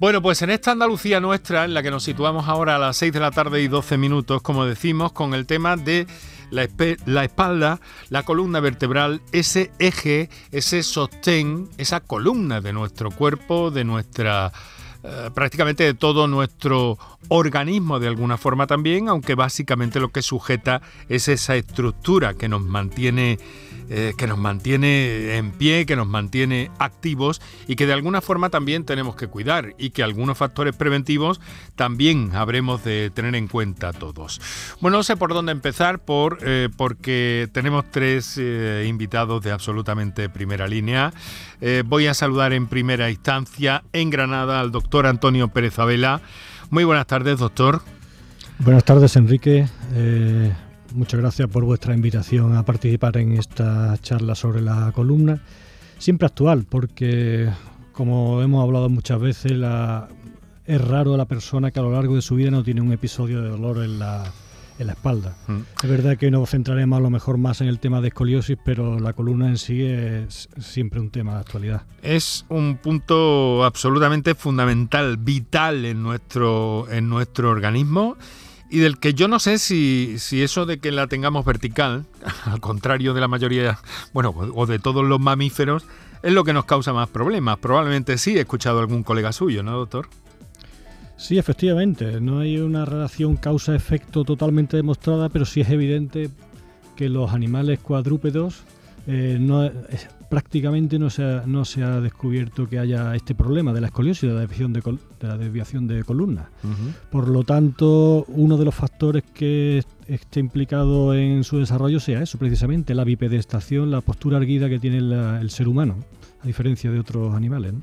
Bueno, pues en esta Andalucía nuestra, en la que nos situamos ahora a las 6 de la tarde y 12 minutos, como decimos, con el tema de la, espalda, la columna vertebral, ese eje, ese sostén, esa columna de nuestro cuerpo, de nuestra eh, prácticamente de todo nuestro organismo de alguna forma también, aunque básicamente lo que sujeta es esa estructura que nos mantiene eh, que nos mantiene en pie, que nos mantiene activos y que de alguna forma también tenemos que cuidar y que algunos factores preventivos también habremos de tener en cuenta todos. Bueno, no sé por dónde empezar por, eh, porque tenemos tres eh, invitados de absolutamente primera línea. voy a saludar en primera instancia en Granada al doctor Antonio Pérez Abela. Muy buenas tardes, doctor. Buenas tardes, Enrique. Muchas gracias por vuestra invitación a participar en esta charla sobre la columna. Siempre actual, porque como hemos hablado muchas veces, es raro la persona que a lo largo de su vida no tiene un episodio de dolor en la, espalda. Mm. Es verdad que nos centraremos a lo mejor más en el tema de escoliosis, pero la columna en sí es siempre un tema de actualidad. Es un punto absolutamente fundamental, vital en nuestro, en nuestro organismo y del que yo no sé si, si, eso de que la tengamos vertical, al contrario de la mayoría, bueno, o de todos los mamíferos, es lo que nos causa más problemas. Probablemente sí, he escuchado algún colega suyo, ¿no, doctor? Sí, efectivamente, no hay una relación causa-efecto totalmente demostrada, pero sí es evidente que los animales cuadrúpedos eh, no, prácticamente no se, ha, no se ha descubierto que haya este problema de la escoliosis, de la desviación de, de, la desviación de columna. Por lo tanto, uno de los factores que esté implicado en su desarrollo sea eso, precisamente, la bipedestación, la postura erguida que tiene el ser humano, a diferencia de otros animales.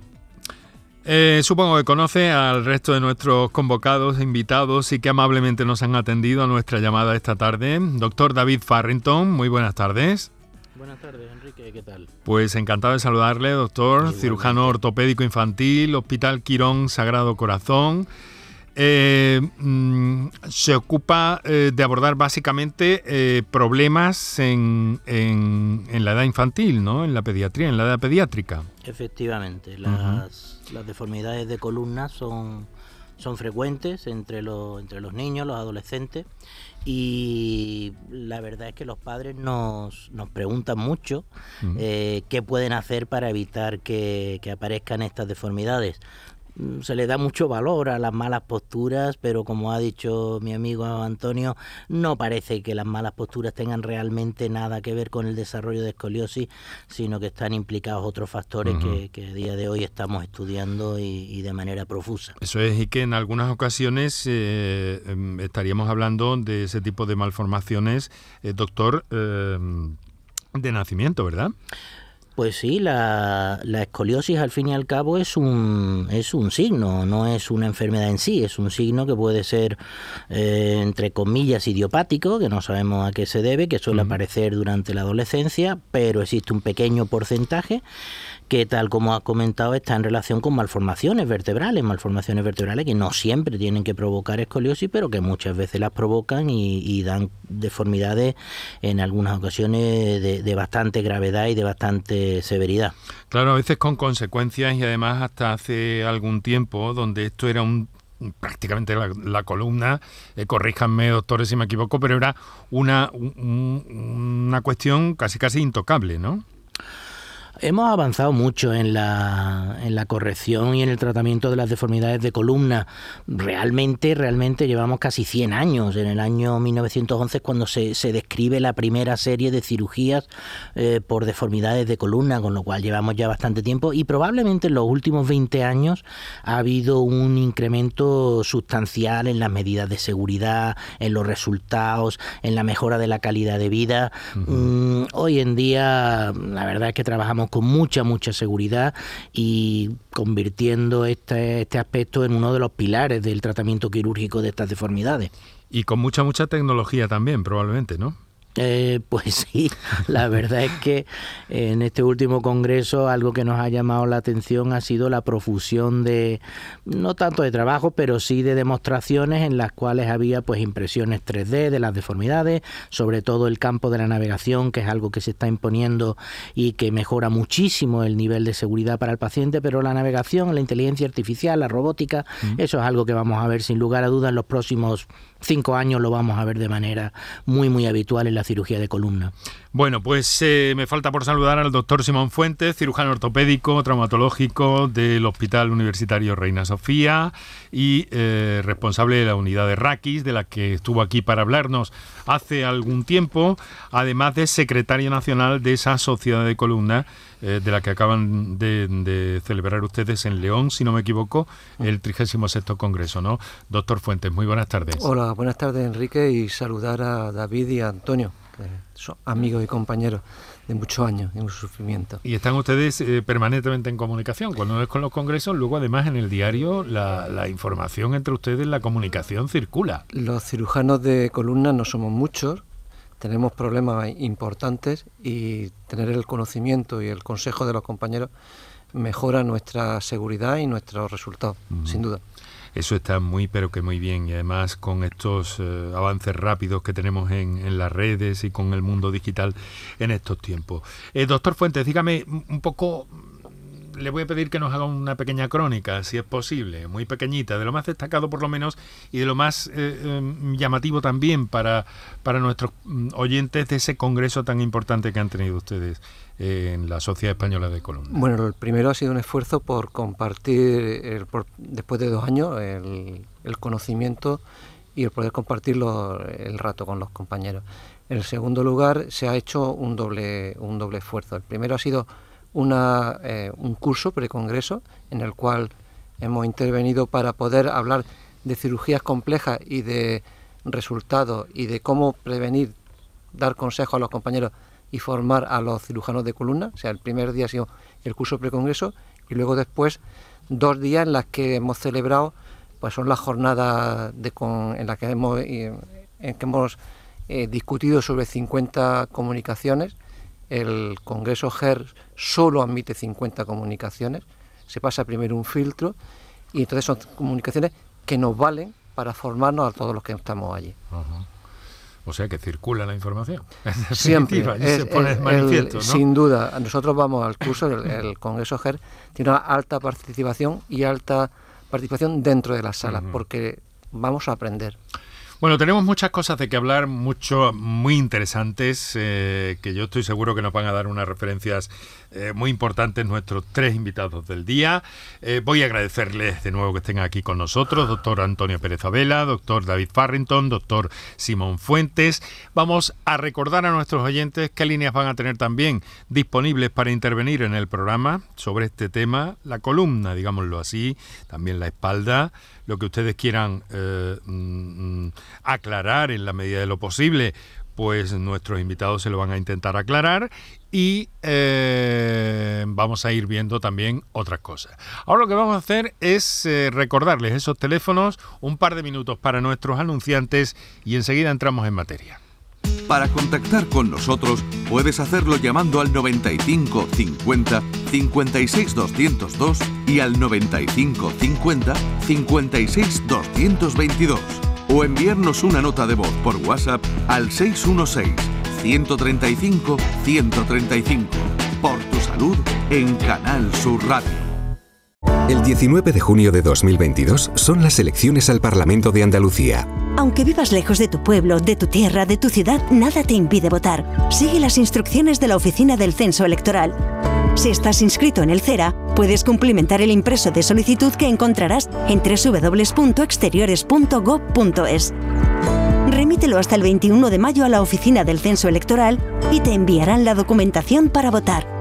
Eh, supongo que conoce al resto de nuestros convocados, invitados y que amablemente nos han atendido a nuestra llamada esta tarde. Doctor David Farrington, muy buenas tardes. Buenas tardes, Enrique, ¿qué tal? Pues encantado de saludarle, doctor, cirujano ortopédico infantil, Hospital Quirón Sagrado Corazón. Eh, mm, se ocupa eh, de abordar básicamente eh, problemas en, en, la edad infantil, ¿no? En la pediatría, en la edad pediátrica. Efectivamente, las, las deformidades de columna son, son frecuentes entre, los, entre los niños, los adolescentes y la verdad es que los padres nos, nos preguntan mucho eh, qué pueden hacer para evitar que, que aparezcan estas deformidades. Mm, se le da mucho valor a las malas posturas, pero como ha dicho mi amigo Antonio, no parece que las malas posturas tengan realmente nada que ver con el desarrollo de escoliosis, sino que están implicados otros factores que, a día de hoy estamos estudiando y, de manera profusa. Eso es, y que en algunas ocasiones eh, em, estaríamos hablando de ese tipo de malformaciones, eh, doctor, em, de nacimiento, ¿verdad? Pues sí, la, escoliosis al fin y al cabo es un, es un signo, no es una enfermedad en sí, es un signo que puede ser, eh, entre comillas, idiopático, que no sabemos a qué se debe, que suele aparecer durante la adolescencia, pero existe un pequeño porcentaje que tal como ha comentado está en relación con malformaciones vertebrales, malformaciones vertebrales que no siempre tienen que provocar escoliosis, pero que muchas veces las provocan y, dan deformidades en algunas ocasiones de, bastante gravedad y de bastante severidad. Claro, a veces con consecuencias y además hasta hace algún tiempo donde esto era un prácticamente la, columna, eh, corríjanme doctores si me equivoco, pero era una, una cuestión casi casi intocable, ¿no? Hemos avanzado mucho en la, en la corrección y en el tratamiento de las deformidades de columna. Realmente, realmente llevamos casi 100 años. En el año 1911 es cuando se, se describe la primera serie de cirugías eh, por deformidades de columna, con lo cual llevamos ya bastante tiempo y probablemente en los últimos 20 años ha habido un incremento sustancial en las medidas de seguridad, en los resultados, en la mejora de la calidad de vida. Mm, hoy en día, la verdad es que trabajamos con mucha, mucha seguridad y convirtiendo este, este aspecto en uno de los pilares del tratamiento quirúrgico de estas deformidades. Y con mucha, mucha tecnología también, probablemente, ¿no? Eh, pues sí, la verdad es que en este último congreso algo que nos ha llamado la atención ha sido la profusión de, no tanto de trabajo, pero sí de demostraciones en las cuales había pues impresiones 3D de las deformidades, sobre todo el campo de la navegación, que es algo que se está imponiendo y que mejora muchísimo el nivel de seguridad para el paciente, pero la navegación, la inteligencia artificial, la robótica, mm. eso es algo que vamos a ver sin lugar a dudas en los próximos cinco años lo vamos a ver de manera muy muy habitual en la cirugía de columna. Bueno, pues eh, me falta por saludar al doctor Simón Fuentes, cirujano ortopédico, traumatológico del Hospital Universitario Reina Sofía y eh, responsable de la unidad de Raquis, de la que estuvo aquí para hablarnos hace algún tiempo, además de secretario nacional de esa sociedad de columna eh, de la que acaban de, celebrar ustedes en León, si no me equivoco, el 36 Congreso, ¿no? Doctor Fuentes, muy buenas tardes. Hola, buenas tardes Enrique y saludar a David y a Antonio son amigos y compañeros de muchos años, de mucho sufrimiento. Y están ustedes eh, permanentemente en comunicación, cuando es con los congresos, luego además en el diario la, información entre ustedes, la comunicación circula. Los cirujanos de columna no somos muchos, tenemos problemas importantes y tener el conocimiento y el consejo de los compañeros mejora nuestra seguridad y nuestros resultados, sin duda. Eso está muy, pero que muy bien. Y además con estos eh, avances rápidos que tenemos en, las redes y con el mundo digital en estos tiempos. Eh, doctor Fuentes, dígame un poco le voy a pedir que nos haga una pequeña crónica, si es posible, muy pequeñita, de lo más destacado por lo menos y de lo más eh, em, llamativo también para, para nuestros mm, oyentes de ese congreso tan importante que han tenido ustedes en la Sociedad Española de Columna. Bueno, el primero ha sido un esfuerzo por compartir, después de dos años, el, conocimiento y el poder compartirlo el rato con los compañeros. En el segundo lugar, se ha hecho un doble, un doble esfuerzo. El primero ha sido una, eh, un curso precongreso en el cual hemos intervenido para poder hablar de cirugías complejas y de resultados y de cómo prevenir, dar consejos a los compañeros y formar a los cirujanos de columna. O sea, el primer día ha sido el curso precongreso y luego después dos días en las que hemos celebrado, pues son las jornadas de en las que hemos, eh, eh, discutido sobre 50 comunicaciones. El Congreso GER solo admite 50 comunicaciones, se pasa primero un filtro y entonces son comunicaciones que nos valen para formarnos a todos los que estamos allí. O sea que circula la información. Siempre. se pone manifiesto, Sin duda. Nosotros vamos al curso, el, Congreso GER tiene una alta participación y alta participación dentro de las salas, porque vamos a aprender. Bueno, tenemos muchas cosas de que hablar, mucho, muy interesantes, eh, que yo estoy seguro que nos van a dar unas referencias eh, muy importantes nuestros tres invitados del día. Eh, voy a agradecerles de nuevo que estén aquí con nosotros, doctor Antonio Pérez Abela, doctor David Farrington, doctor Simón Fuentes. Vamos a recordar a nuestros oyentes qué líneas van a tener también disponibles para intervenir en el programa sobre este tema, la columna, digámoslo así, también la espalda lo que ustedes quieran eh, mm, mm, aclarar en la medida de lo posible, pues nuestros invitados se lo van a intentar aclarar y eh, vamos a ir viendo también otras cosas. Ahora lo que vamos a hacer es eh, recordarles esos teléfonos, un par de minutos para nuestros anunciantes y enseguida entramos en materia. Para contactar con nosotros puedes hacerlo llamando al 95 50 56 202 y al 95 50 56 222 o enviarnos una nota de voz por WhatsApp al 616 135 135. Por tu salud en Canal Sur Radio. El 19 de junio de 2022 son las elecciones al Parlamento de Andalucía. Aunque vivas lejos de tu pueblo, de tu tierra, de tu ciudad, nada te impide votar. Sigue las instrucciones de la Oficina del Censo Electoral. Si estás inscrito en el CERA, puedes cumplimentar el impreso de solicitud que encontrarás en www.exteriores.gov.es. Remítelo hasta el 21 de mayo a la Oficina del Censo Electoral y te enviarán la documentación para votar.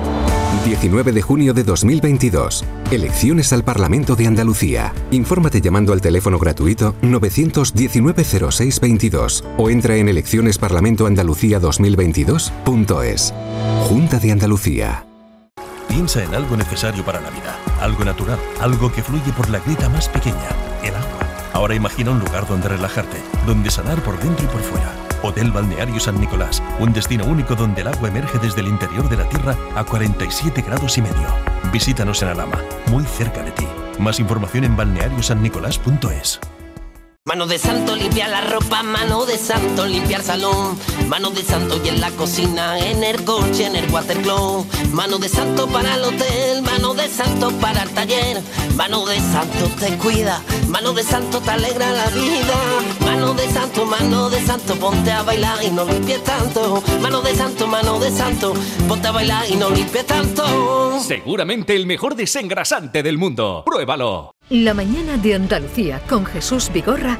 19 de junio de 2022. Elecciones al Parlamento de Andalucía. Infórmate llamando al teléfono gratuito 919-0622 o entra en eleccionesparlamentoandalucía2022.es. Junta de Andalucía. Piensa en algo necesario para la vida, algo natural, algo que fluye por la grita más pequeña, el agua. Ahora imagina un lugar donde relajarte, donde sanar por dentro y por fuera. Hotel Balneario San Nicolás, un destino único donde el agua emerge desde el interior de la tierra a 47 grados y medio. Visítanos en Alama, muy cerca de ti. Más información en balneariosannicolás.es. Mano de santo limpia la ropa, mano de santo limpiar salón, mano de santo y en la cocina, en el coche, en el watercloak, mano de santo para el hotel, mano de santo para el taller, mano de santo te cuida, mano de santo te alegra la vida, mano de santo, mano de santo, ponte a bailar y no limpies tanto, mano de santo, mano de santo, ponte a bailar y no limpies tanto. Seguramente el mejor desengrasante del mundo. Pruébalo. La mañana de Andalucía con Jesús Vigorra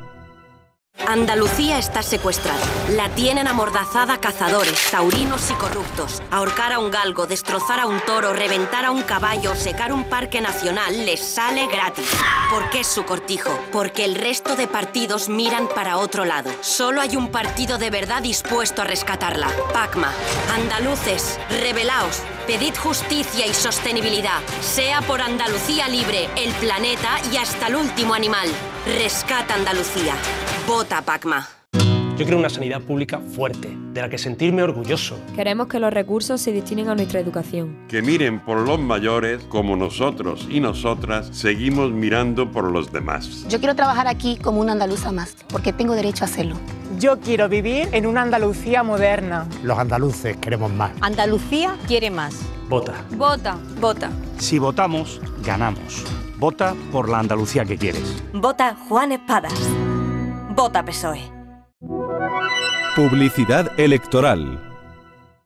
Andalucía está secuestrada. La tienen amordazada cazadores, taurinos y corruptos. Ahorcar a un galgo, destrozar a un toro, reventar a un caballo, secar un parque nacional les sale gratis. ¿Por qué su cortijo? Porque el resto de partidos miran para otro lado. Solo hay un partido de verdad dispuesto a rescatarla. Pacma. Andaluces, rebelaos. Pedid justicia y sostenibilidad. Sea por Andalucía libre, el planeta y hasta el último animal. Rescata Andalucía. Vota Pacma. Yo quiero una sanidad pública fuerte, de la que sentirme orgulloso. Queremos que los recursos se destinen a nuestra educación. Que miren por los mayores como nosotros y nosotras seguimos mirando por los demás. Yo quiero trabajar aquí como una andaluza más, porque tengo derecho a hacerlo. Yo quiero vivir en una Andalucía moderna. Los andaluces queremos más. Andalucía quiere más. Vota. Vota. Vota. Si votamos, ganamos. Vota por la Andalucía que quieres. Vota Juan Espadas. Vota PSOE. Publicidad electoral.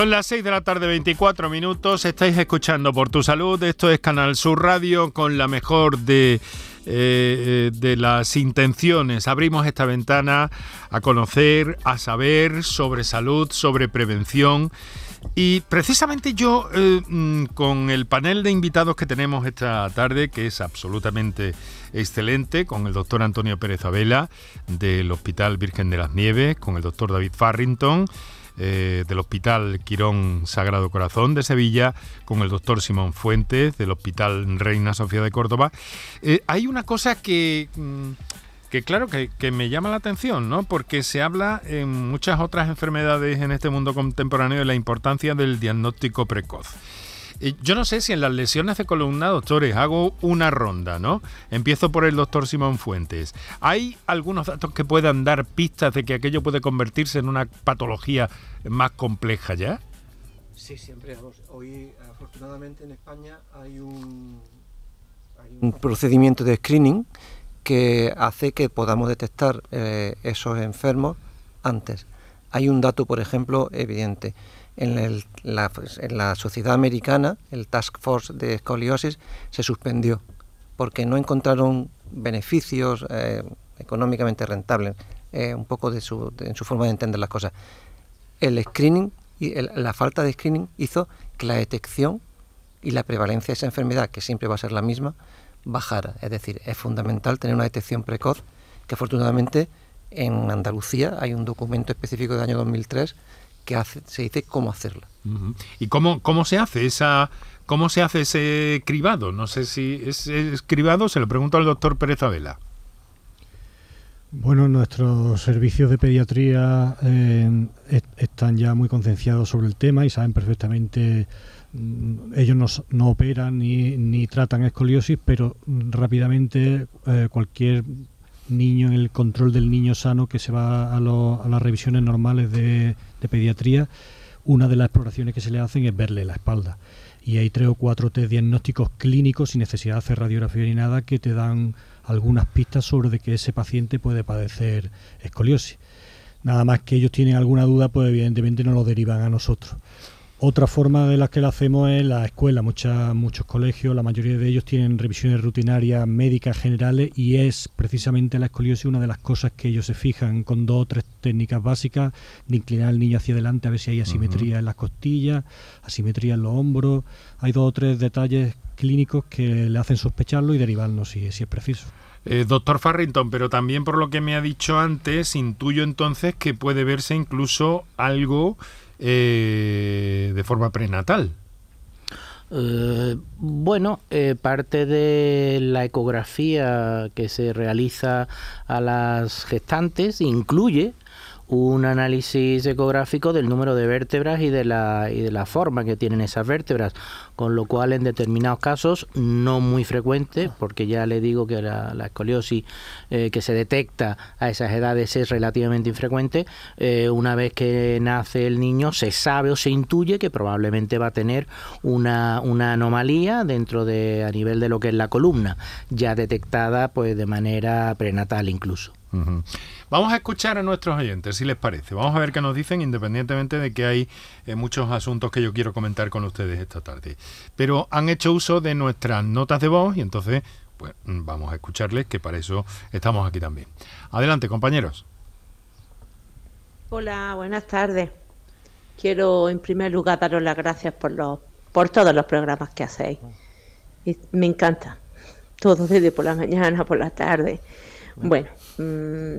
Son las 6 de la tarde, 24 minutos. Estáis escuchando por tu salud. Esto es Canal Sur Radio con la mejor de, eh, de las intenciones. Abrimos esta ventana a conocer, a saber sobre salud, sobre prevención. Y precisamente yo, eh, mm, con el panel de invitados que tenemos esta tarde, que es absolutamente excelente, con el doctor Antonio Pérez Abela del Hospital Virgen de las Nieves, con el doctor David Farrington, eh, del Hospital Quirón Sagrado Corazón de Sevilla, con el doctor Simón Fuentes del Hospital Reina Sofía de Córdoba. Eh, hay una cosa que, mm, que claro, que, que, me llama la atención, ¿no? Porque se habla en muchas otras enfermedades en este mundo contemporáneo de la importancia del diagnóstico precoz. Yo no sé si en las lesiones de columna, doctores, hago una ronda, ¿no? Empiezo por el doctor Simón Fuentes. ¿Hay algunos datos que puedan dar pistas de que aquello puede convertirse en una patología más compleja ya? Sí, siempre. Hoy, afortunadamente, en España hay un, hay un procedimiento de screening que hace que podamos detectar eh, esos enfermos antes. Hay un dato, por ejemplo, evidente en, el, la, pues, en, la, sociedad americana, el Task Force de Escoliosis se suspendió porque no encontraron beneficios eh, económicamente rentables, eh, un poco de su, en su forma de entender las cosas. El screening y la falta de screening hizo que la detección y la prevalencia de esa enfermedad, que siempre va a ser la misma, bajara. Es decir, es fundamental tener una detección precoz, que afortunadamente en Andalucía hay un documento específico del año 2003 que hace, se dice cómo hacerla. ¿Y cómo, cómo se hace esa cómo se hace ese cribado? No sé si es, es cribado, se lo pregunto al doctor Pérez Abela. Bueno, nuestros servicios de pediatría eh, están ya muy concienciados sobre el tema y saben perfectamente, mm, ellos no, operan ni, ni, tratan escoliosis, pero rápidamente eh, cualquier niño en el control del niño sano que se va a, las revisiones normales de, pediatría, una de las exploraciones que se le hacen es verle la espalda. Y hay tres o cuatro test diagnósticos clínicos sin necesidad de hacer radiografía ni nada que te dan algunas pistas sobre de que ese paciente puede padecer escoliosis. Nada más que ellos tienen alguna duda, pues evidentemente no lo derivan a nosotros. Otra forma de las que lo hacemos es la escuela. Muchas, muchos colegios, la mayoría de ellos tienen revisiones rutinarias médicas generales y es precisamente la escoliosis una de las cosas que ellos se fijan con dos o tres técnicas básicas de inclinar al niño hacia adelante a ver si hay asimetría en las costillas, asimetría en los hombros. Hay dos o tres detalles clínicos que le hacen sospecharlo y derivarnos si, si es preciso. Eh, doctor Farrington, pero también por lo que me ha dicho antes, intuyo entonces que puede verse incluso algo eh, de forma prenatal. Eh, bueno, parte de la ecografía que se realiza a las gestantes incluye un análisis ecográfico del número de vértebras y de la, y de la forma que tienen esas vértebras, con lo cual en determinados casos, no muy frecuente, porque ya le digo que la, escoliosis eh, que se detecta a esas edades es relativamente infrecuente, eh, una vez que nace el niño se sabe o se intuye que probablemente va a tener una, una anomalía dentro de a nivel de lo que es la columna, ya detectada pues de manera prenatal incluso. Vamos a escuchar a nuestros oyentes, si les parece. Vamos a ver qué nos dicen, independientemente de que hay eh, muchos asuntos que yo quiero comentar con ustedes esta tarde. Pero han hecho uso de nuestras notas de voz y entonces, pues vamos a escucharles, que para eso estamos aquí también. Adelante, compañeros. Hola, buenas tardes. Quiero en primer lugar daros las gracias por los por todos los programas que hacéis. me encanta. Todo desde por la mañana, por la tarde. Bueno, Mm,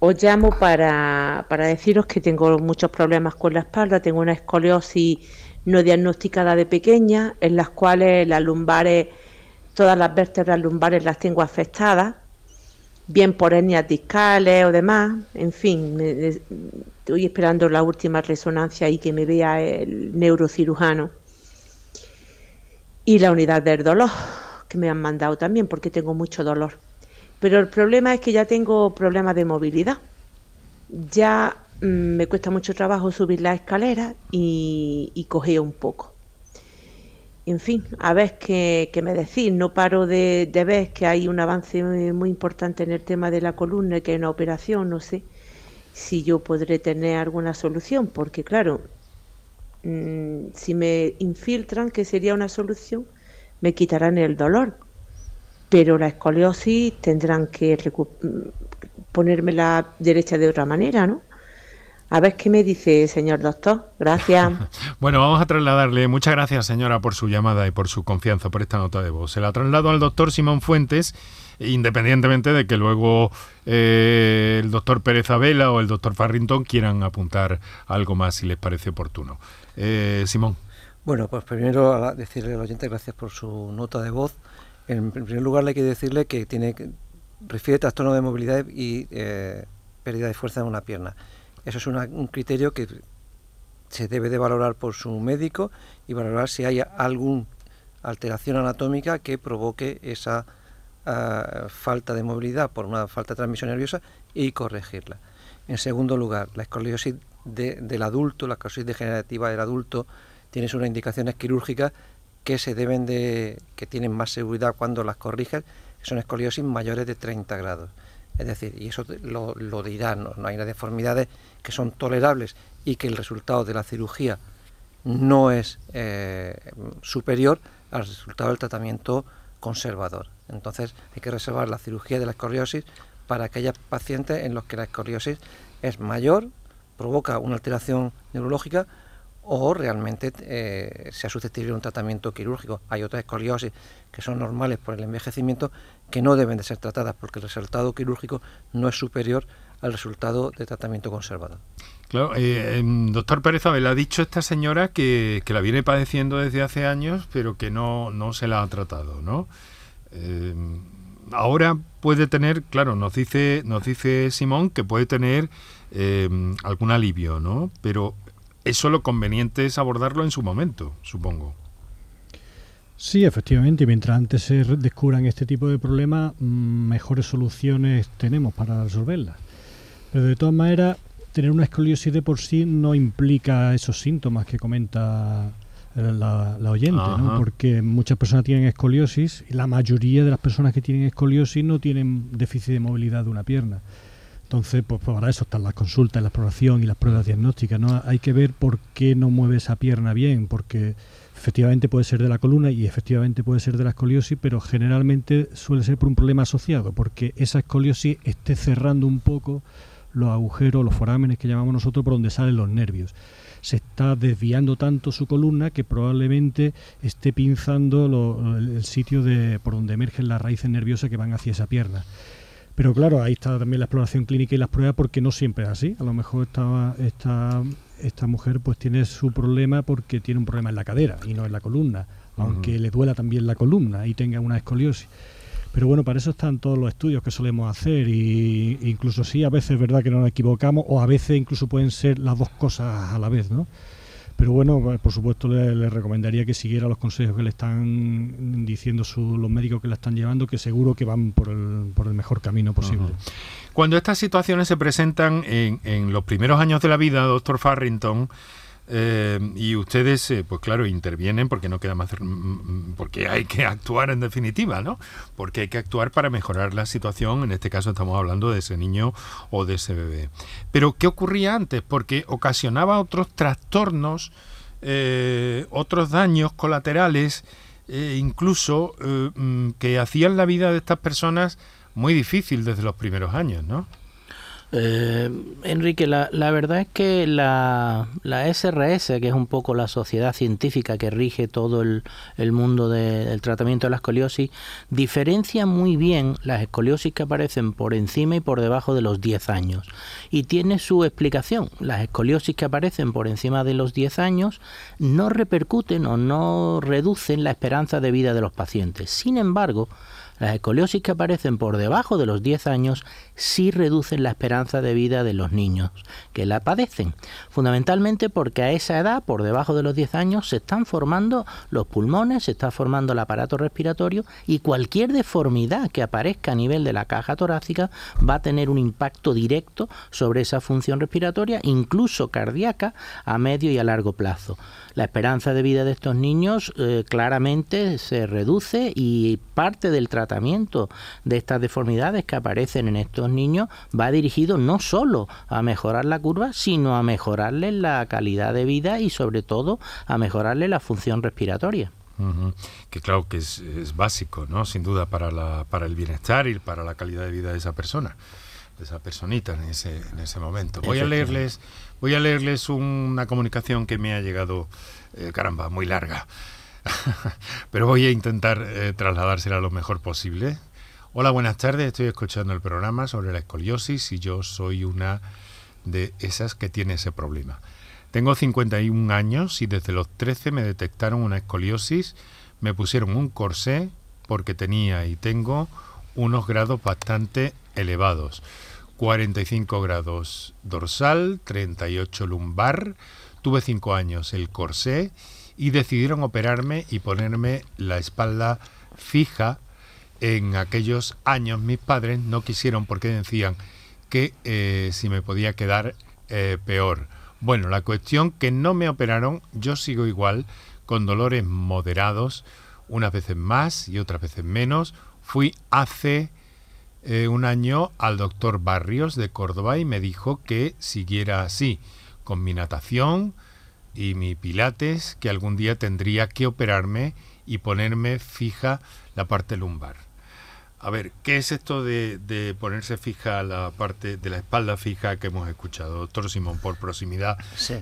os llamo para, para deciros que tengo muchos problemas con la espalda, tengo una escoliosis no diagnosticada de pequeña, en las cuales las lumbares, todas las vértebras lumbares las tengo afectadas, bien por hernias discales o demás, en fin, estoy esperando la última resonancia y que me vea el neurocirujano. Y la unidad del dolor, que me han mandado también, porque tengo mucho dolor. Pero el problema es que ya tengo problemas de movilidad. Ya mm, me cuesta mucho trabajo subir la escalera y, y un poco. En fin, a ver qué, me decís. No paro de, ver que hay un avance muy, importante en el tema de la columna y que hay una operación. No sé si yo podré tener alguna solución, porque claro, mm, si me infiltran, que sería una solución, me quitarán el dolor pero la escoliosis tendrán que ponerme la derecha de otra manera, ¿no? A ver qué me dice, señor doctor. Gracias. bueno, vamos a trasladarle. Muchas gracias, señora, por su llamada y por su confianza, por esta nota de voz. Se la traslado al doctor Simón Fuentes, independientemente de que luego eh, el doctor Pérez Abela o el doctor Farrington quieran apuntar algo más si les parece oportuno. Eh, Simón. Bueno, pues primero decirle al oyente gracias por su nota de voz. En primer lugar, hay que decirle que tiene refiere trastorno de movilidad y eh, pérdida de fuerza en una pierna. Eso es un criterio que se debe de valorar por su médico y valorar si hay alguna alteración anatómica que provoque esa ah, falta de movilidad por una falta de transmisión nerviosa y corregirla. En segundo lugar, la escoliosis del adulto, la escoliosis degenerativa del adulto, tiene unas indicaciones quirúrgicas que se deben de, que tienen más seguridad cuando las corriges, son escoliosis mayores de 30 grados. Es decir, y eso lo, lo dirán, ¿no? hay unas deformidades que son tolerables y que el resultado de la cirugía no es eh, superior al resultado del tratamiento conservador. Entonces hay que reservar la cirugía de la escoliosis para aquellos pacientes en los que la escoliosis es mayor, provoca una alteración neurológica o realmente eh, sea susceptible de un tratamiento quirúrgico. Hay otras escoliosis que son normales por el envejecimiento que no deben de ser tratadas porque el resultado quirúrgico no es superior al resultado de tratamiento conservador. Claro, eh, em, doctor Pérez Abel, ha dicho esta señora que, que, la viene padeciendo desde hace años, pero que no, no se la ha tratado, ¿no? Eh, ahora puede tener, claro, nos dice, nos dice Simón que puede tener eh, algún alivio, ¿no? Pero eso lo conveniente es abordarlo en su momento, supongo. Sí, efectivamente, mientras antes se descubran este tipo de problemas, mm, mejores soluciones tenemos para resolverlas. Pero de todas maneras, tener una escoliosis de por sí no implica esos síntomas que comenta eh, la, oyente, ¿no? porque muchas personas tienen escoliosis y la mayoría de las personas que tienen escoliosis no tienen déficit de movilidad de una pierna. Entonces, pues, pues para eso están las consultas, la exploración y las pruebas diagnósticas. ¿no? Hay que ver por qué no mueve esa pierna bien, porque efectivamente puede ser de la columna y efectivamente puede ser de la escoliosis, pero generalmente suele ser por un problema asociado, porque esa escoliosis esté cerrando un poco los agujeros, los forámenes que llamamos nosotros, por donde salen los nervios. Se está desviando tanto su columna que probablemente esté pinzando el sitio de, por donde emergen las raíces nerviosas que van hacia esa pierna. Pero claro, ahí está también la exploración clínica y las pruebas porque no siempre es así. A lo mejor esta, esta, esta mujer pues tiene su problema porque tiene un problema en la cadera y no en la columna, aunque le duela también la columna y tenga una escoliosis. Pero bueno, para eso están todos los estudios que solemos hacer y incluso sí, a veces es verdad que no nos equivocamos o a veces incluso pueden ser las dos cosas a la vez, ¿no? Pero bueno, pues, por supuesto le, recomendaría que siguiera los consejos que le están diciendo los médicos que la están llevando, que seguro que van por el, por el mejor camino posible. Cuando estas situaciones se presentan en, en los primeros años de la vida, doctor Farrington, eh, y ustedes, eh, pues claro, intervienen porque no queda más, mm, mm, porque hay que actuar en definitiva, ¿no? Porque hay que actuar para mejorar la situación. En este caso estamos hablando de ese niño o de ese bebé. Pero ¿qué ocurría antes? Porque ocasionaba otros trastornos, eh, otros daños colaterales, incluso mm, que hacían la vida de estas personas muy difícil desde los primeros años, ¿no? Eh, Enrique, la, verdad es que la, SRS, que es un poco la sociedad científica que rige todo el, mundo del tratamiento de la escoliosis, diferencia muy bien las escoliosis que aparecen por encima y por debajo de los 10 años. Y tiene su explicación. Las escoliosis que aparecen por encima de los 10 años no repercuten o no reducen la esperanza de vida de los pacientes. Sin embargo, las escoliosis que aparecen por debajo de los 10 años sí reducen la esperanza de vida de los niños que la padecen, fundamentalmente porque a esa edad, por debajo de los 10 años, se están formando los pulmones, se está formando el aparato respiratorio y cualquier deformidad que aparezca a nivel de la caja torácica va a tener un impacto directo sobre esa función respiratoria, incluso cardíaca, a medio y a largo plazo la esperanza de vida de estos niños eh, claramente se reduce y parte del tratamiento de estas deformidades que aparecen en estos niños va dirigido no solo a mejorar la curva, sino a mejorarles la calidad de vida y sobre todo a mejorarle la función respiratoria. Que claro que es, básico, ¿no? Sin duda para, la, para el bienestar y para la calidad de vida de esa persona, de esa personita en ese, en ese momento. Voy a leerles Voy a leerles una comunicación que me ha llegado, eh, caramba, muy larga, pero voy a intentar eh, trasladársela lo mejor posible. Hola, buenas tardes, estoy escuchando el programa sobre la escoliosis y yo soy una de esas que tiene ese problema. Tengo 51 años y desde los 13 me detectaron una escoliosis, me pusieron un corsé porque tenía y tengo unos grados bastante elevados. 45 grados dorsal, 38 lumbar, tuve 5 años el corsé y decidieron operarme y ponerme la espalda fija. En aquellos años mis padres no quisieron porque decían que eh, si me podía quedar eh, peor. Bueno, la cuestión que no me operaron, yo sigo igual, con dolores moderados, unas veces más y otras veces menos. Fui hace eh, un año al doctor Barrios de Córdoba y me dijo que siguiera así, con mi natación y mi pilates, que algún día tendría que operarme y ponerme fija la parte lumbar. A ver, ¿qué es esto de, ponerse fija la parte de la espalda fija que hemos escuchado, doctor Simón, por proximidad,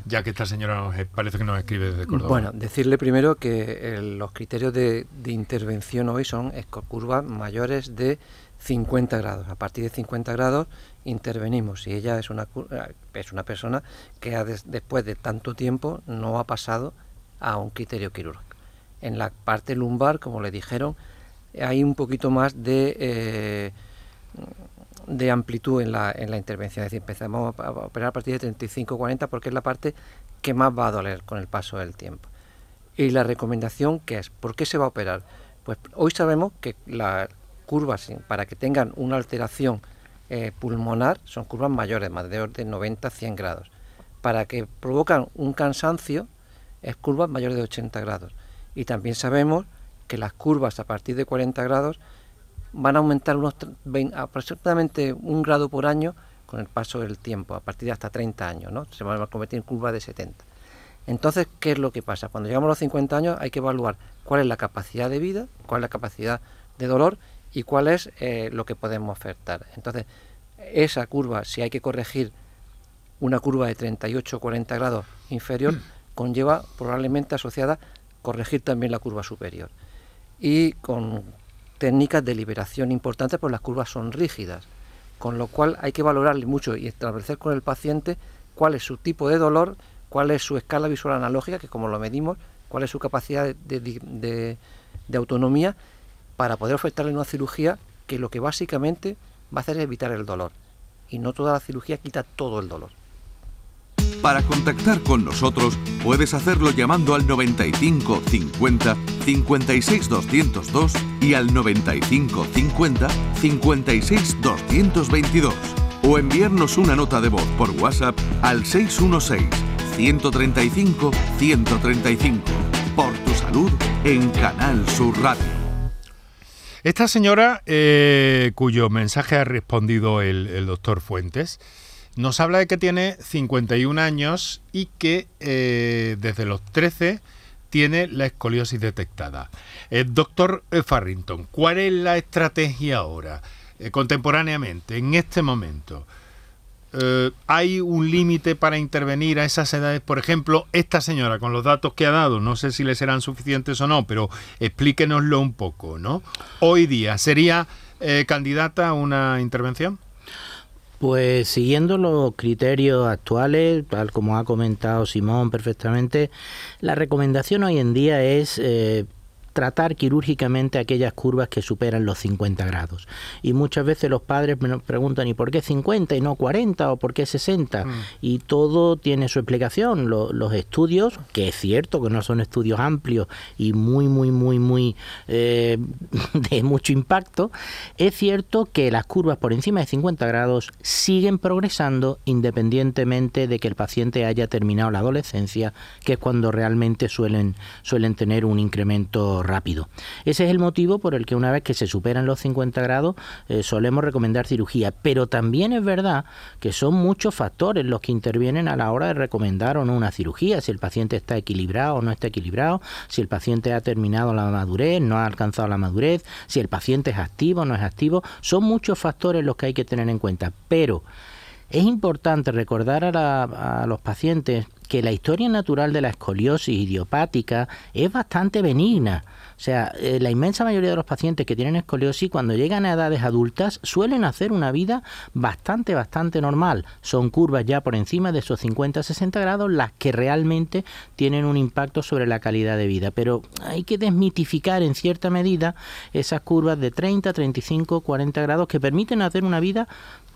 ya que esta señora nos, parece que nos escribe desde Córdoba? Bueno, decirle primero que los criterios de, de, intervención hoy son curvas mayores de 50 grados. A partir de 50 grados intervenimos. Si ella es una, eh, es una persona que ha después de tanto tiempo no ha pasado a un criterio quirúrgico. En la parte lumbar, como le dijeron, hay un poquito más de, eh, de amplitud en la, en la intervención. Es decir, empezamos a operar a partir de 35-40 porque es la parte que más va a doler con el paso del tiempo. Y la recomendación que es, ¿por qué se va a operar? Pues hoy sabemos que las curvas para que tengan una alteración eh, pulmonar son curvas mayores, más de orden 90-100 grados. Para que provocan un cansancio es curvas mayores de 80 grados. Y también sabemos que las curvas a partir de 40 grados van a aumentar unos aproximadamente un grado por año con el paso del tiempo, a partir de hasta 30 años. Se van a convertir en curvas de 70. Entonces, ¿qué es lo que pasa? Cuando llegamos a los 50 años hay que evaluar cuál es la capacidad de vida, cuál es la capacidad de dolor y cuál es eh, lo que podemos ofertar. Entonces, esa curva, si hay que corregir una curva de 38 o 40 grados inferior, conlleva probablemente asociada corregir también la curva superior. Y con técnicas de liberación importantes, pues las curvas son rígidas, con lo cual hay que valorarle mucho y establecer con el paciente cuál es su tipo de dolor, cuál es su escala visual analógica, que como lo medimos, cuál es su capacidad de, autonomía para poder ofertarle una cirugía que lo que básicamente va a hacer es evitar el dolor. Y no toda la cirugía quita todo el dolor. Para contactar con nosotros puedes hacerlo llamando al 95 50 56 202 y al 95 50 56 222 o enviarnos una nota de voz por WhatsApp al 616 135 135. Por tu salud en Canal Sur Radio. Esta señora, eh, cuyo mensaje ha respondido el doctor Fuentes, nos habla de que tiene 51 años y que eh, desde los 13 tiene la escoliosis detectada. El eh, doctor Farrington, ¿cuál es la estrategia ahora, contemporáneamente, en este momento? ¿Hay un límite para intervenir a esas edades? Por ejemplo, esta señora, con los datos que ha dado, no sé si le serán suficientes o no, pero explíquenoslo un poco, ¿no? Hoy día, ¿sería candidata a una intervención? Pues siguiendo los criterios actuales, tal como ha comentado Simón perfectamente, la recomendación hoy en día es eh, tratar quirúrgicamente aquellas curvas que superan los 50 grados. Y muchas veces los padres me preguntan, ¿y por qué 50 y no 40 o por qué 60? Mm. Y todo tiene su explicación. los estudios, que es cierto que no son estudios amplios y muy, muy, muy, muy eh, de mucho impacto, es cierto que las curvas por encima de 50 grados siguen progresando independientemente de que el paciente haya terminado la adolescencia, que es cuando realmente suelen, suelen tener un incremento rápido. Ese es el motivo por el que una vez que se superan los 50 grados eh, solemos recomendar cirugía, pero también es verdad que son muchos factores los que intervienen a la hora de recomendar o no una cirugía, si el paciente está equilibrado o no está equilibrado, si el paciente ha terminado la madurez, no ha alcanzado la madurez, si el paciente es activo o no es activo, son muchos factores los que hay que tener en cuenta, pero es importante recordar a, a, los pacientes que la historia natural de la escoliosis idiopática es bastante benigna. O sea, eh, la inmensa mayoría de los pacientes que tienen escoliosis cuando llegan a edades adultas suelen hacer una vida bastante, bastante normal. Son curvas ya por encima de esos 50-60 grados las que realmente tienen un impacto sobre la calidad de vida. Pero hay que desmitificar en cierta medida esas curvas de 30, 35, 40 grados que permiten hacer una vida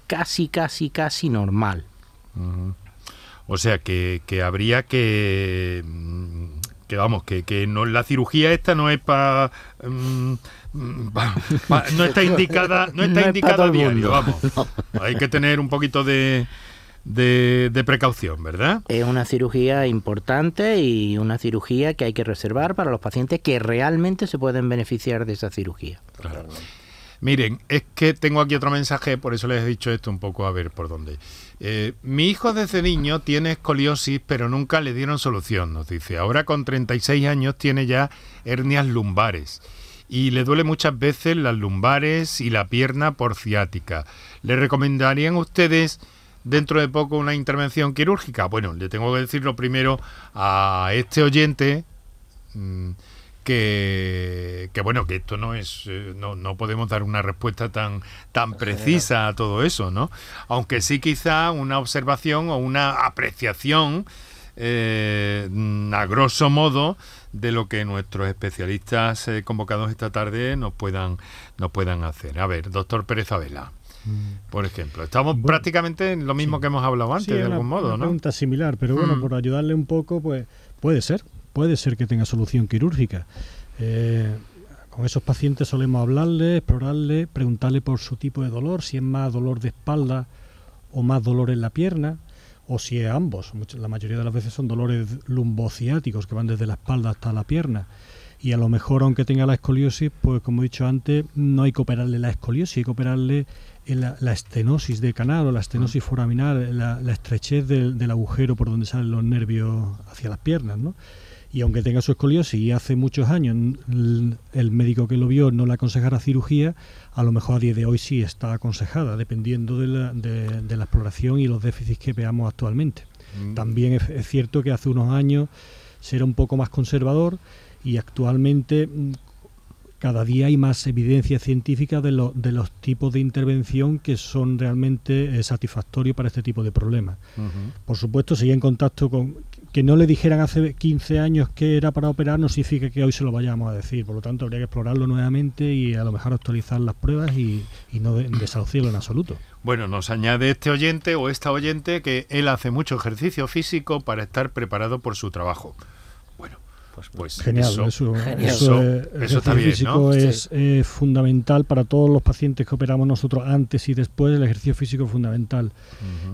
casi, casi, casi normal. O sea que, que habría que que vamos, que, que no la cirugía esta no es para mm, no está indicada, no está indicada a diario, vamos. Hay que tener un poquito de, de, de, precaución, ¿verdad? Es una cirugía importante y una cirugía que hay que reservar para los pacientes que realmente se pueden beneficiar de esa cirugía. Claro. Miren, es que tengo aquí otro mensaje, por eso les he dicho esto un poco a ver por dónde. Eh, mi hijo desde niño tiene escoliosis, pero nunca le dieron solución, nos dice. Ahora con 36 años tiene ya hernias lumbares y le duele muchas veces las lumbares y la pierna por ciática. ¿Le recomendarían ustedes dentro de poco una intervención quirúrgica? Bueno, le tengo que decir lo primero a este oyente. Mmm, que, que bueno, que esto no es, eh, no, no podemos dar una respuesta tan, tan precisa a todo eso, ¿no? Aunque sí quizá una observación o una apreciación eh, a grosso modo de lo que nuestros especialistas eh, convocados esta tarde nos puedan, nos puedan hacer. A ver, doctor Pérez Abela. Mm. Por ejemplo, estamos prácticamente en lo mismo que hemos hablado antes, Sí, de algún modo, una ¿no? pregunta similar, pero bueno, Mm. por ayudarle un poco, pues puede ser, puede ser que tenga solución quirúrgica. Eh, con esos pacientes solemos hablarle, explorarle, preguntarle por su tipo de dolor, si es más dolor de espalda o más dolor en la pierna, o si es ambos. La mayoría de las veces son dolores lumbociáticos que van desde la espalda hasta la pierna. Y a lo mejor, aunque tenga la escoliosis, pues como he dicho antes, no hay que operarle la escoliosis, hay que operarle la, la estenosis de canal o la estenosis foraminal, la, la estrechez del, del agujero por donde salen los nervios hacia las piernas, ¿no? Y aunque tenga su escoliosis y hace muchos años el, médico que lo vio no le aconsejara cirugía, a lo mejor a día de hoy sí está aconsejada, dependiendo de la, de- de la exploración y los déficits que veamos actualmente. Mm. También es, es cierto que hace unos años se era un poco más conservador y actualmente mm, cada día hay más evidencia científica de, lo- de los tipos de intervención que son realmente eh, satisfactorios para este tipo de problemas. Por supuesto, seguir en contacto con... Que no le dijeran hace 15 años que era para operar no significa que hoy se lo vayamos a decir. Por lo tanto, habría que explorarlo nuevamente y a lo mejor actualizar las pruebas y, y no de- desahuciarlo en absoluto. Bueno, nos añade este oyente o esta oyente que él hace mucho ejercicio físico para estar preparado por su trabajo. Bueno, pues, Genial, eso, eso, eso, eso, es- el eso está ejercicio bien, físico ¿no? es eh, fundamental para todos los pacientes que operamos nosotros antes y después. El ejercicio físico es fundamental.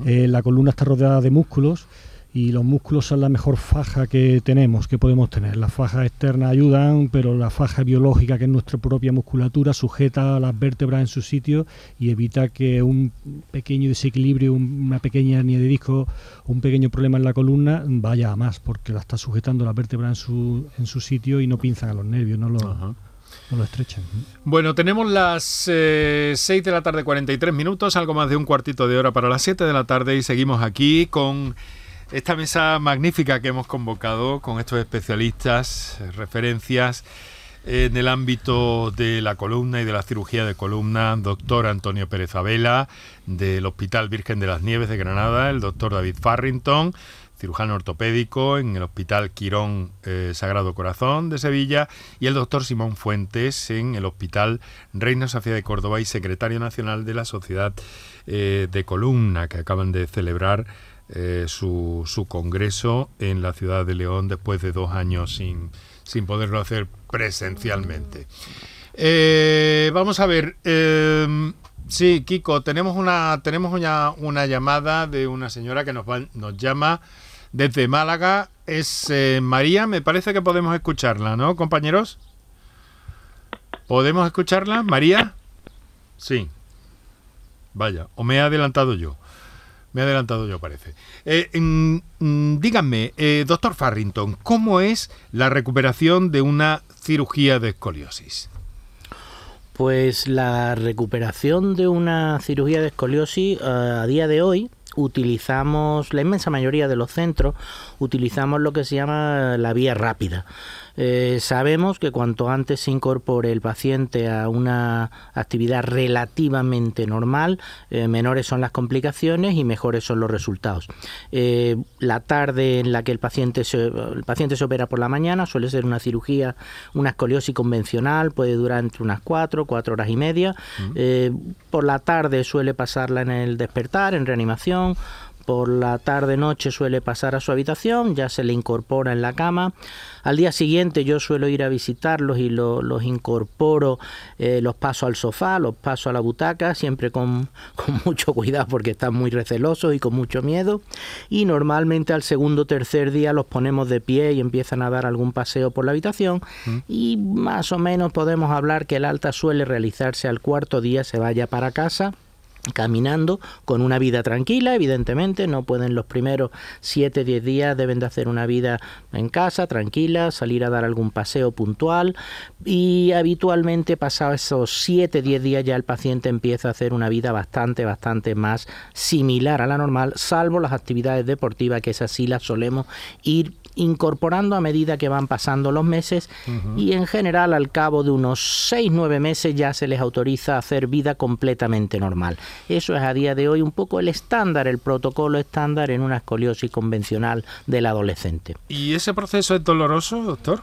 Eh, la columna está rodeada de músculos y los músculos son la mejor faja que tenemos, que podemos tener. Las fajas externas ayudan, pero la faja biológica, que es nuestra propia musculatura, sujeta las vértebras en su sitio y evita que un pequeño desequilibrio, un- una pequeña hernia de disco, un pequeño problema en la columna vaya a más, porque la está sujetando las vértebras en su, en su sitio y no pinzan a los nervios, no lo, no lo estrechan. Bueno, tenemos las eh, 6 de la tarde, 43 minutos, algo más de un cuartito de hora para las 7 de la tarde y seguimos aquí con esta mesa magnífica que hemos convocado con estos especialistas, eh, referencias en el ámbito de la columna y de la cirugía de columna, doctor Antonio Pérez Abela, del Hospital Virgen de las Nieves de Granada, el doctor David Farrington, cirujano ortopédico en el Hospital Quirón eh, Sagrado Corazón de Sevilla, y el doctor Simón Fuentes en el Hospital Reina Sofía de Córdoba y secretario nacional de la Sociedad eh, de Columna, que acaban de celebrar eh, su, su congreso en la ciudad de León después de dos años sin, sin poderlo hacer presencialmente. Eh, vamos a ver. eh, sí, Kiko, tenemos una tenemos una, una llamada de una señora que nos, va- nos llama desde Málaga. Es eh, María, me parece que podemos escucharla, ¿no, compañeros? ¿Podemos escucharla, María? Sí. Vaya, o me he adelantado yo. Me he adelantado yo, parece. Eh, mm, mm, díganme, eh, doctor Farrington, ¿cómo es la recuperación de una cirugía de escoliosis? Pues la recuperación de una cirugía de escoliosis eh, a día de hoy utilizamos, la inmensa mayoría de los centros, utilizamos lo que se llama la vía rápida. Eh, sabemos que cuanto antes se incorpore el paciente a una actividad relativamente normal, eh, menores son las complicaciones y mejores son los resultados. Eh, la tarde en la que el paciente, se, el paciente se opera por la mañana suele ser una cirugía, una escoliosis convencional, puede durar entre unas cuatro, cuatro horas y media. Eh, por la tarde suele pasarla en el despertar, en reanimación. Por la tarde-noche suele pasar a su habitación, ya se le incorpora en la cama. Al día siguiente yo suelo ir a visitarlos y lo- los incorporo, eh, los paso al sofá, los paso a la butaca, siempre con, con mucho cuidado porque están muy recelosos y con mucho miedo. Y normalmente al segundo o tercer día los ponemos de pie y empiezan a dar algún paseo por la habitación. Y más o menos podemos hablar que el alta suele realizarse al cuarto día, se vaya para casa caminando con una vida tranquila, evidentemente, no pueden los primeros 7, 10 días, deben de hacer una vida en casa, tranquila, salir a dar algún paseo puntual y habitualmente pasados esos 7, 10 días ya el paciente empieza a hacer una vida bastante, bastante más similar a la normal, salvo las actividades deportivas que esas sí las solemos ir incorporando a medida que van pasando los meses y en general al cabo de unos 6-9 meses ya se les autoriza a hacer vida completamente normal. Eso es a día de hoy un poco el estándar, el protocolo estándar en una escoliosis convencional del adolescente. ¿Y ese proceso es doloroso, doctor?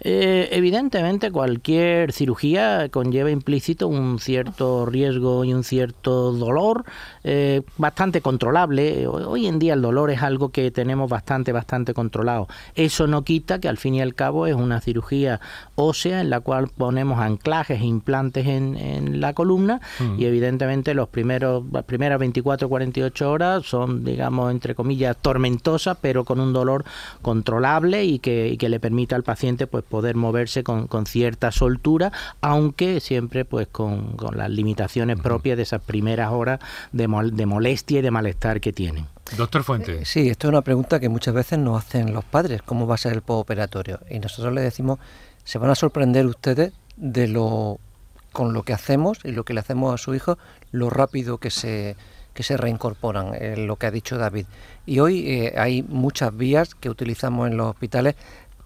Eh, evidentemente cualquier cirugía conlleva implícito un cierto riesgo y un cierto dolor eh, bastante controlable. Hoy en día el dolor es algo que tenemos bastante, bastante controlado. Eso no quita que al fin y al cabo es una cirugía ósea en la cual ponemos anclajes e implantes en, en la columna Mm. y evidentemente los primeros, las primeras 24 48 horas son, digamos, entre comillas, tormentosas, pero con un dolor controlable y que, y que le permita al paciente pues poder moverse con, con cierta soltura, aunque siempre pues con, con las limitaciones propias de esas primeras horas de, mol- de molestia y de malestar que tienen. Doctor Fuente. Sí, esto es una pregunta que muchas veces nos hacen los padres, ¿cómo va a ser el postoperatorio? Y nosotros les decimos, se van a sorprender ustedes de lo con lo que hacemos y lo que le hacemos a su hijo, lo rápido que se que se reincorporan, eh, lo que ha dicho David. Y hoy eh, hay muchas vías que utilizamos en los hospitales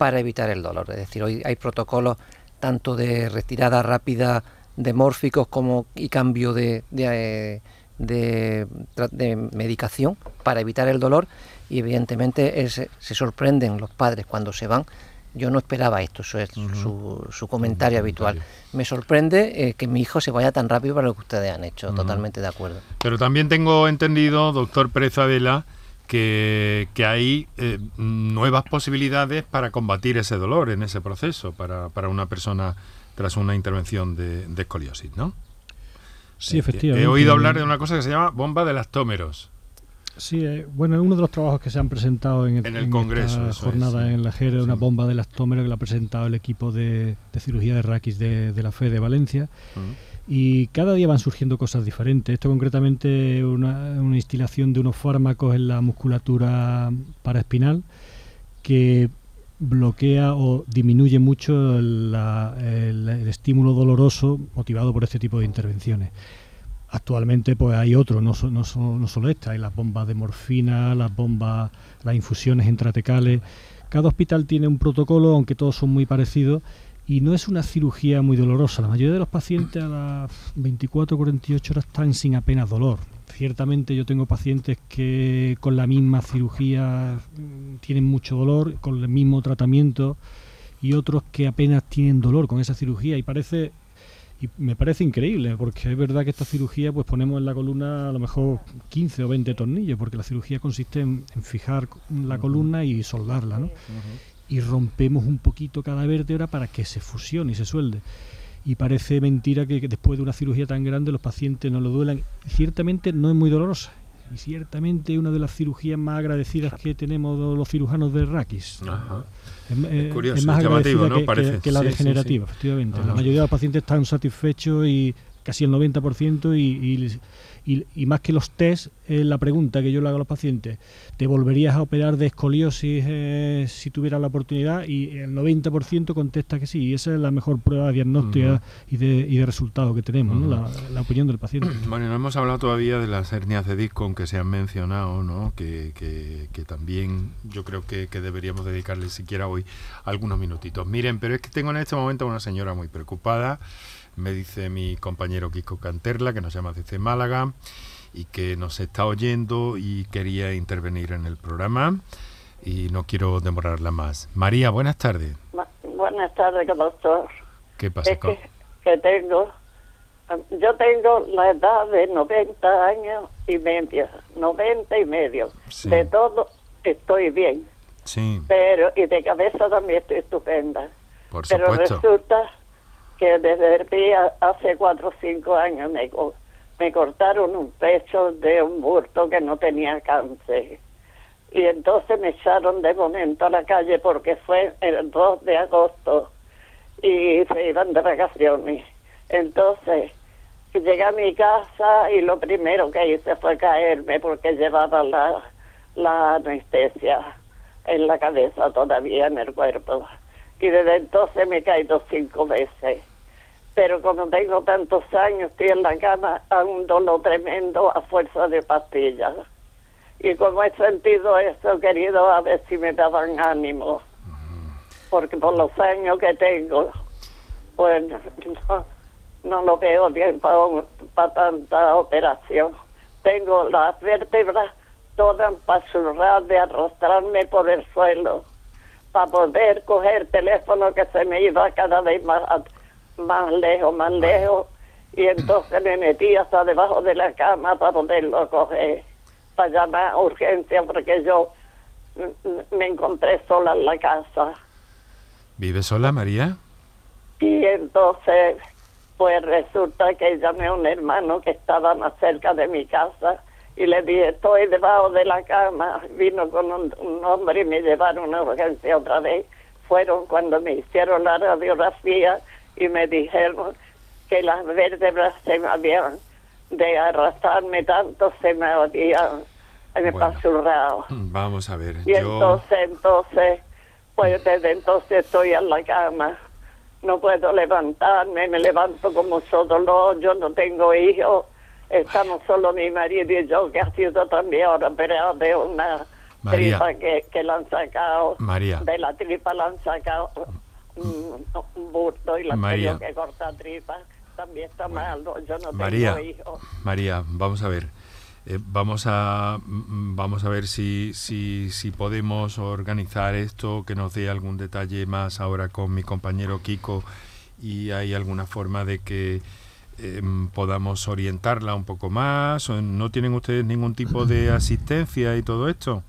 para evitar el dolor. Es decir, hoy hay protocolos tanto de retirada rápida de mórficos como y cambio de, de, eh, de, medicación para evitar el dolor y evidentemente es- se sorprenden los padres cuando se van. Yo no esperaba esto, eso es su, su comentario habitual. Me sorprende eh, que mi hijo se vaya tan rápido para lo que ustedes han hecho, totalmente de acuerdo. Pero también tengo entendido, doctor Pérez Adela, que, que hay eh, nuevas posibilidades para combatir ese dolor en ese proceso, para, para una persona tras una intervención de, de escoliosis, ¿no? Sí, Eh, efectivamente. He oído hablar de una cosa que se llama bomba de elastómeros. Sí, eh, bueno, es uno de los trabajos que se han presentado en, En el Congreso, esta eso es, jornada sí. en la JERE, una bomba de elastómero que la ha presentado el equipo de, de cirugía de raquis de, de la FE de Valencia. Y cada día van surgiendo cosas diferentes. Esto concretamente una, una instilación de unos fármacos en la musculatura paraespinal que bloquea o disminuye mucho el, el estímulo doloroso motivado por este tipo de intervenciones. Actualmente pues hay otros, no, no, no solo esta, hay las bombas de morfina, las bombas, las infusiones intratecales. Cada hospital tiene un protocolo, aunque todos son muy parecidos, y no es una cirugía muy dolorosa. La mayoría de los pacientes a las 24 o 48 horas están sin apenas dolor. Ciertamente yo tengo pacientes que con la misma cirugía mm, tienen mucho dolor, con el mismo tratamiento, y otros que apenas tienen dolor con esa cirugía y parece y me parece increíble porque es verdad que esta cirugía pues ponemos en la columna a lo mejor 15 o 20 tornillos porque la cirugía consiste en, en fijar la columna y soldarla ¿no? Y rompemos un poquito cada vértebra para que se fusione y se suelde y parece mentira que, que después de una cirugía tan grande los pacientes no lo duelan ciertamente no es muy dolorosa y ciertamente una de las cirugías más agradecidas que tenemos los cirujanos de raquis Ajá. es, eh, Es curioso, es más es llamativo, agradecida ¿no? que- que, Parece. que la Sí, sí, degenerativa, sí. efectivamente. Ajá. La mayoría de los pacientes están satisfechos y casi el 90% y, y, y- y más que los test, es la pregunta que yo le hago a los pacientes, ¿te volverías a operar de escoliosis eh, si tuvieras la oportunidad? Y el 90% contesta que sí, y esa es la mejor prueba diagnóstica y, de, y de resultado que tenemos, ¿no? la, la opinión del paciente. Bueno, no hemos hablado todavía de las hernias de disco, aunque se han mencionado, ¿no? Que, que- que también yo creo que, que deberíamos dedicarle siquiera hoy algunos minutitos. Miren, pero es que tengo en este momento a una señora muy preocupada. Me dice mi compañero Kiko Canterla, que nos llama desde Málaga y que nos está oyendo y quería intervenir en el programa y no quiero demorarla más. María, buenas tardes. Ma- Buenas tardes, doctor. ¿Qué pasa? Es que, que tengo, yo tengo la edad de 90 años y medio, 90 y medio. Sí. De todo estoy bien, Sí, pero y de cabeza también estoy estupenda. por pero supuesto. resulta que desde el día hace cuatro o cinco años me, me cortaron un pecho de un burto que no tenía cáncer. Y entonces me echaron de momento a la calle porque fue el 2 de agosto y se iban de vacaciones. Entonces llegué a mi casa y lo primero que hice fue caerme porque llevaba la, la anestesia en la cabeza todavía en el cuerpo. Y desde entonces me he caído cinco veces. Pero como tengo tantos años, estoy en la cama a un dolor tremendo a fuerza de pastillas. Y como he sentido esto, he querido a ver si me daban ánimo. Porque por los años que tengo, pues no, lo veo bien para tanta operación. Tengo las vértebras todas pasurradas de arrastrarme por el suelo para poder coger teléfono que se me iba cada vez más, más lejos, más lejos. Y entonces me metí hasta debajo de la cama para poderlo coger, para llamar a urgencia, porque yo me encontré sola en la casa. ¿Vive sola, María? Y entonces, pues resulta que llamé a un hermano que estaba más cerca de mi casa y le dije, estoy debajo de la cama. Vino con un, un hombre y me llevaron a urgencia otra vez. Fueron cuando me hicieron la radiografía y me dijeron que las vértebras se me habían, de arrastrarme tanto, se me habían me pasurrado. Vamos a ver. Y entonces, entonces, pues desde entonces estoy en la cama. No puedo levantarme, me levanto con mucho dolor, yo no tengo hijos. Estamos solo mi marido y yo, que ha sido también ahora operado de una María. tripa que, que la han sacado. María. De la tripa la han sacado y la María. que. También está mal, no, yo no María, tengo hijos. María, vamos a ver. Eh, vamos a mm, vamos a ver si, si, si podemos organizar esto, que nos dé algún detalle más ahora con mi compañero Kiko y hay alguna forma de que eh, podamos orientarla un poco más. ¿O ¿No tienen ustedes ningún tipo de asistencia y todo esto?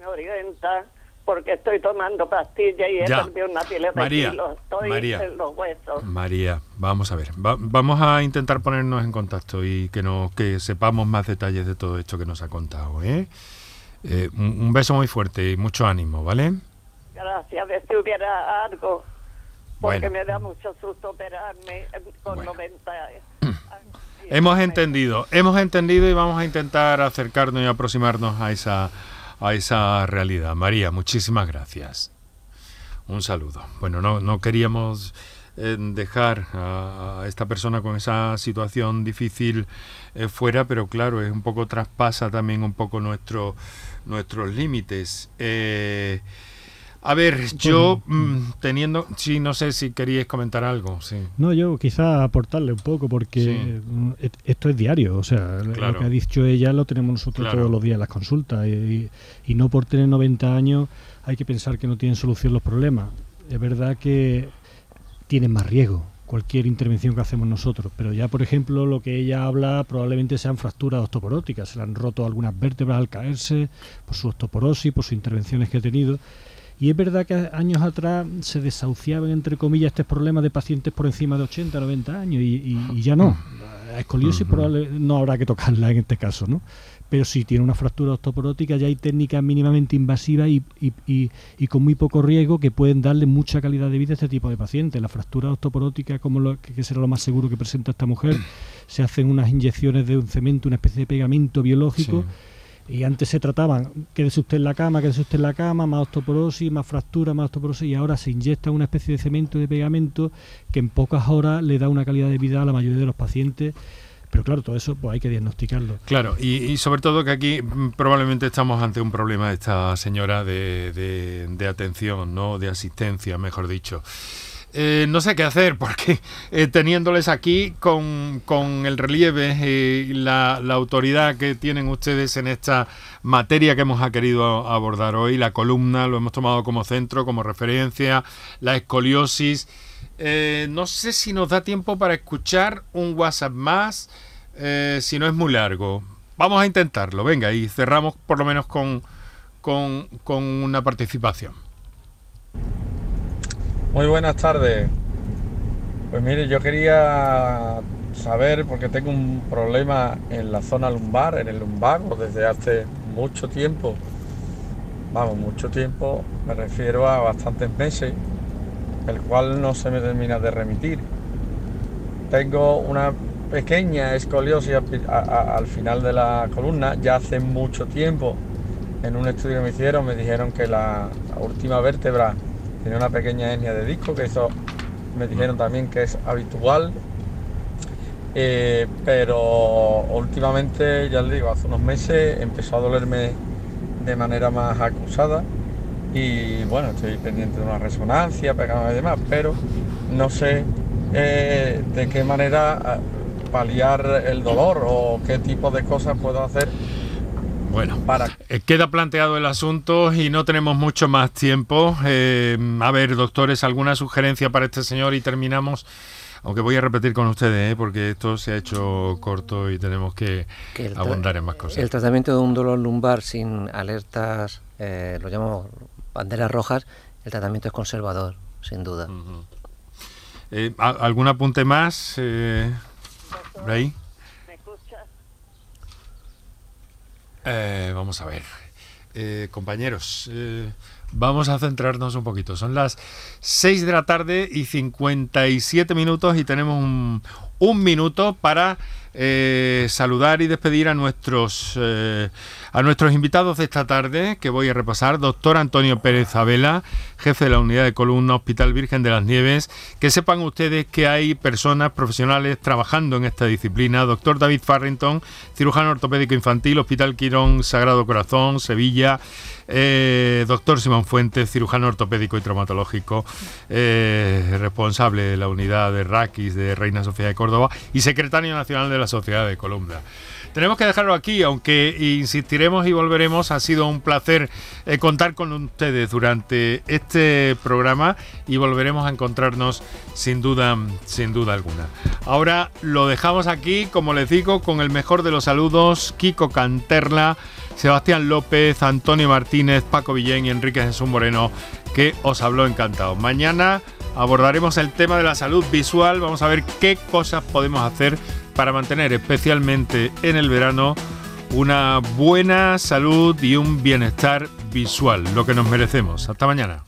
Me orienta porque estoy tomando pastillas y he Ya. perdido una pila de kilos. Estoy María. en los huesos. María, vamos a ver. va- vamos a intentar ponernos en contacto y que nos que sepamos más detalles de todo esto que nos ha contado. ¿eh? Eh, un, un beso muy fuerte y mucho ánimo, ¿vale? Gracias, ver si hubiera algo. Porque Bueno. me da mucho susto operarme con 90 años. Hemos entendido, hemos entendido y vamos a intentar acercarnos y aproximarnos a esa, a esa realidad. María, muchísimas gracias. Un saludo. Bueno, no, queríamos eh, dejar a, a esta persona con esa situación difícil eh, fuera, pero claro, es un poco traspasa también un poco nuestro, nuestros límites. Eh, a ver, yo mm, teniendo, sí, no sé si queríais comentar algo, sí. No, yo quizá aportarle un poco porque Sí. mm, et- esto es diario, o sea, lo- Claro. lo que ha dicho ella lo tenemos nosotros Claro. todos los días en las consultas y, y no por tener 90 años hay que pensar que no tienen solución los problemas. Es verdad que tienen más riesgo cualquier intervención que hacemos nosotros, pero ya por ejemplo lo que ella habla probablemente sean fracturas osteoporóticas, se le han roto algunas vértebras al caerse por su osteoporosis, por sus intervenciones que ha tenido. Y es verdad que años atrás se desahuciaban, entre comillas, estos problemas de pacientes por encima de 80, 90 años y, y- y ya no. La escoliosis probable- no habrá que tocarla en este caso, ¿no? Pero si tiene una fractura osteoporótica ya hay técnicas mínimamente invasivas y, y- y- y con muy poco riesgo que pueden darle mucha calidad de vida a este tipo de pacientes. La fractura osteoporótica, como lo, que que será lo más seguro que presenta esta mujer, se hacen unas inyecciones de un cemento, una especie de pegamento biológico. Y antes se trataban, quédese usted en la cama, quédese usted en la cama, más osteoporosis, más fractura, más osteoporosis, y ahora se inyecta una especie de cemento de pegamento que en pocas horas le da una calidad de vida a la mayoría de los pacientes. Pero claro, todo eso pues hay que diagnosticarlo. Claro, y, y sobre todo que aquí mm, probablemente estamos ante un problema de esta señora de, de- de atención, ¿no? De asistencia, mejor dicho. Eh, no sé qué hacer porque eh, teniéndoles aquí con, con el relieve eh, y la, la autoridad que tienen ustedes en esta materia que hemos querido abordar hoy, la columna lo hemos tomado como centro, como referencia, la escoliosis. Eh, no sé si nos da tiempo para escuchar un WhatsApp más, si no es muy largo. Vamos a intentarlo, venga, y cerramos por lo menos con, con, con una participación. Muy buenas tardes. Pues mire, yo quería saber, porque tengo un problema en la zona lumbar, en el lumbago, desde hace mucho tiempo. Vamos, mucho tiempo, me refiero a bastantes meses, el cual no se me termina de remitir. Tengo una pequeña escoliosis al final de la columna, ya hace mucho tiempo. En un estudio que me hicieron me dijeron que la última vértebra tenía una pequeña hernia de disco, que eso me dijeron también que es habitual. Eh, pero últimamente, ya le digo, hace unos meses empezó a dolerme de manera más acusada y bueno, estoy pendiente de una resonancia, pegada y demás, pero no sé eh, de qué manera ah, paliar el dolor o qué tipo de cosas puedo hacer bueno, para... Eh, queda planteado el asunto y no tenemos mucho más tiempo. Eh, a ver, doctores, ¿alguna sugerencia para este señor? Y terminamos, aunque voy a repetir con ustedes, porque esto se ha hecho corto y tenemos que, abundar en más cosas. El tratamiento de un dolor lumbar sin alertas, lo llamamos banderas rojas, el tratamiento es conservador, sin duda. Eh, ¿Algún apunte más, eh, ¿Me eh, vamos a ver. Eh, compañeros, vamos a centrarnos un poquito. Son las 6 de la tarde y 57 minutos y tenemos un minuto para eh, saludar y despedir a nuestros eh, a nuestros invitados de esta tarde que voy a repasar. Doctor Antonio Pérez Abela jefe de la unidad de columna Hospital Virgen de las Nieves. Que sepan ustedes que hay personas profesionales trabajando en esta disciplina. Doctor David Farrington cirujano ortopédico infantil Hospital Quirón Sagrado Corazón Sevilla. Eh, doctor Simón Fuentes, cirujano ortopédico y traumatológico, responsable de la unidad de Raquis de Reina Sofía de Córdoba. Y secretario nacional de la Sociedad de Columna. Tenemos que dejarlo aquí, aunque insistiremos y volveremos. Ha sido un placer eh, contar con ustedes durante este programa y volveremos a encontrarnos sin duda, sin duda alguna. Ahora lo dejamos aquí, como les digo, con el mejor de los saludos, Kiko Canterla Sebastián López, Antonio Martínez, Paco Villén y Enrique Jesús Moreno, que os habló encantado. Mañana abordaremos el tema de la salud visual, vamos a ver qué cosas podemos hacer para mantener especialmente en el verano una buena salud y un bienestar visual, lo que nos merecemos. Hasta mañana.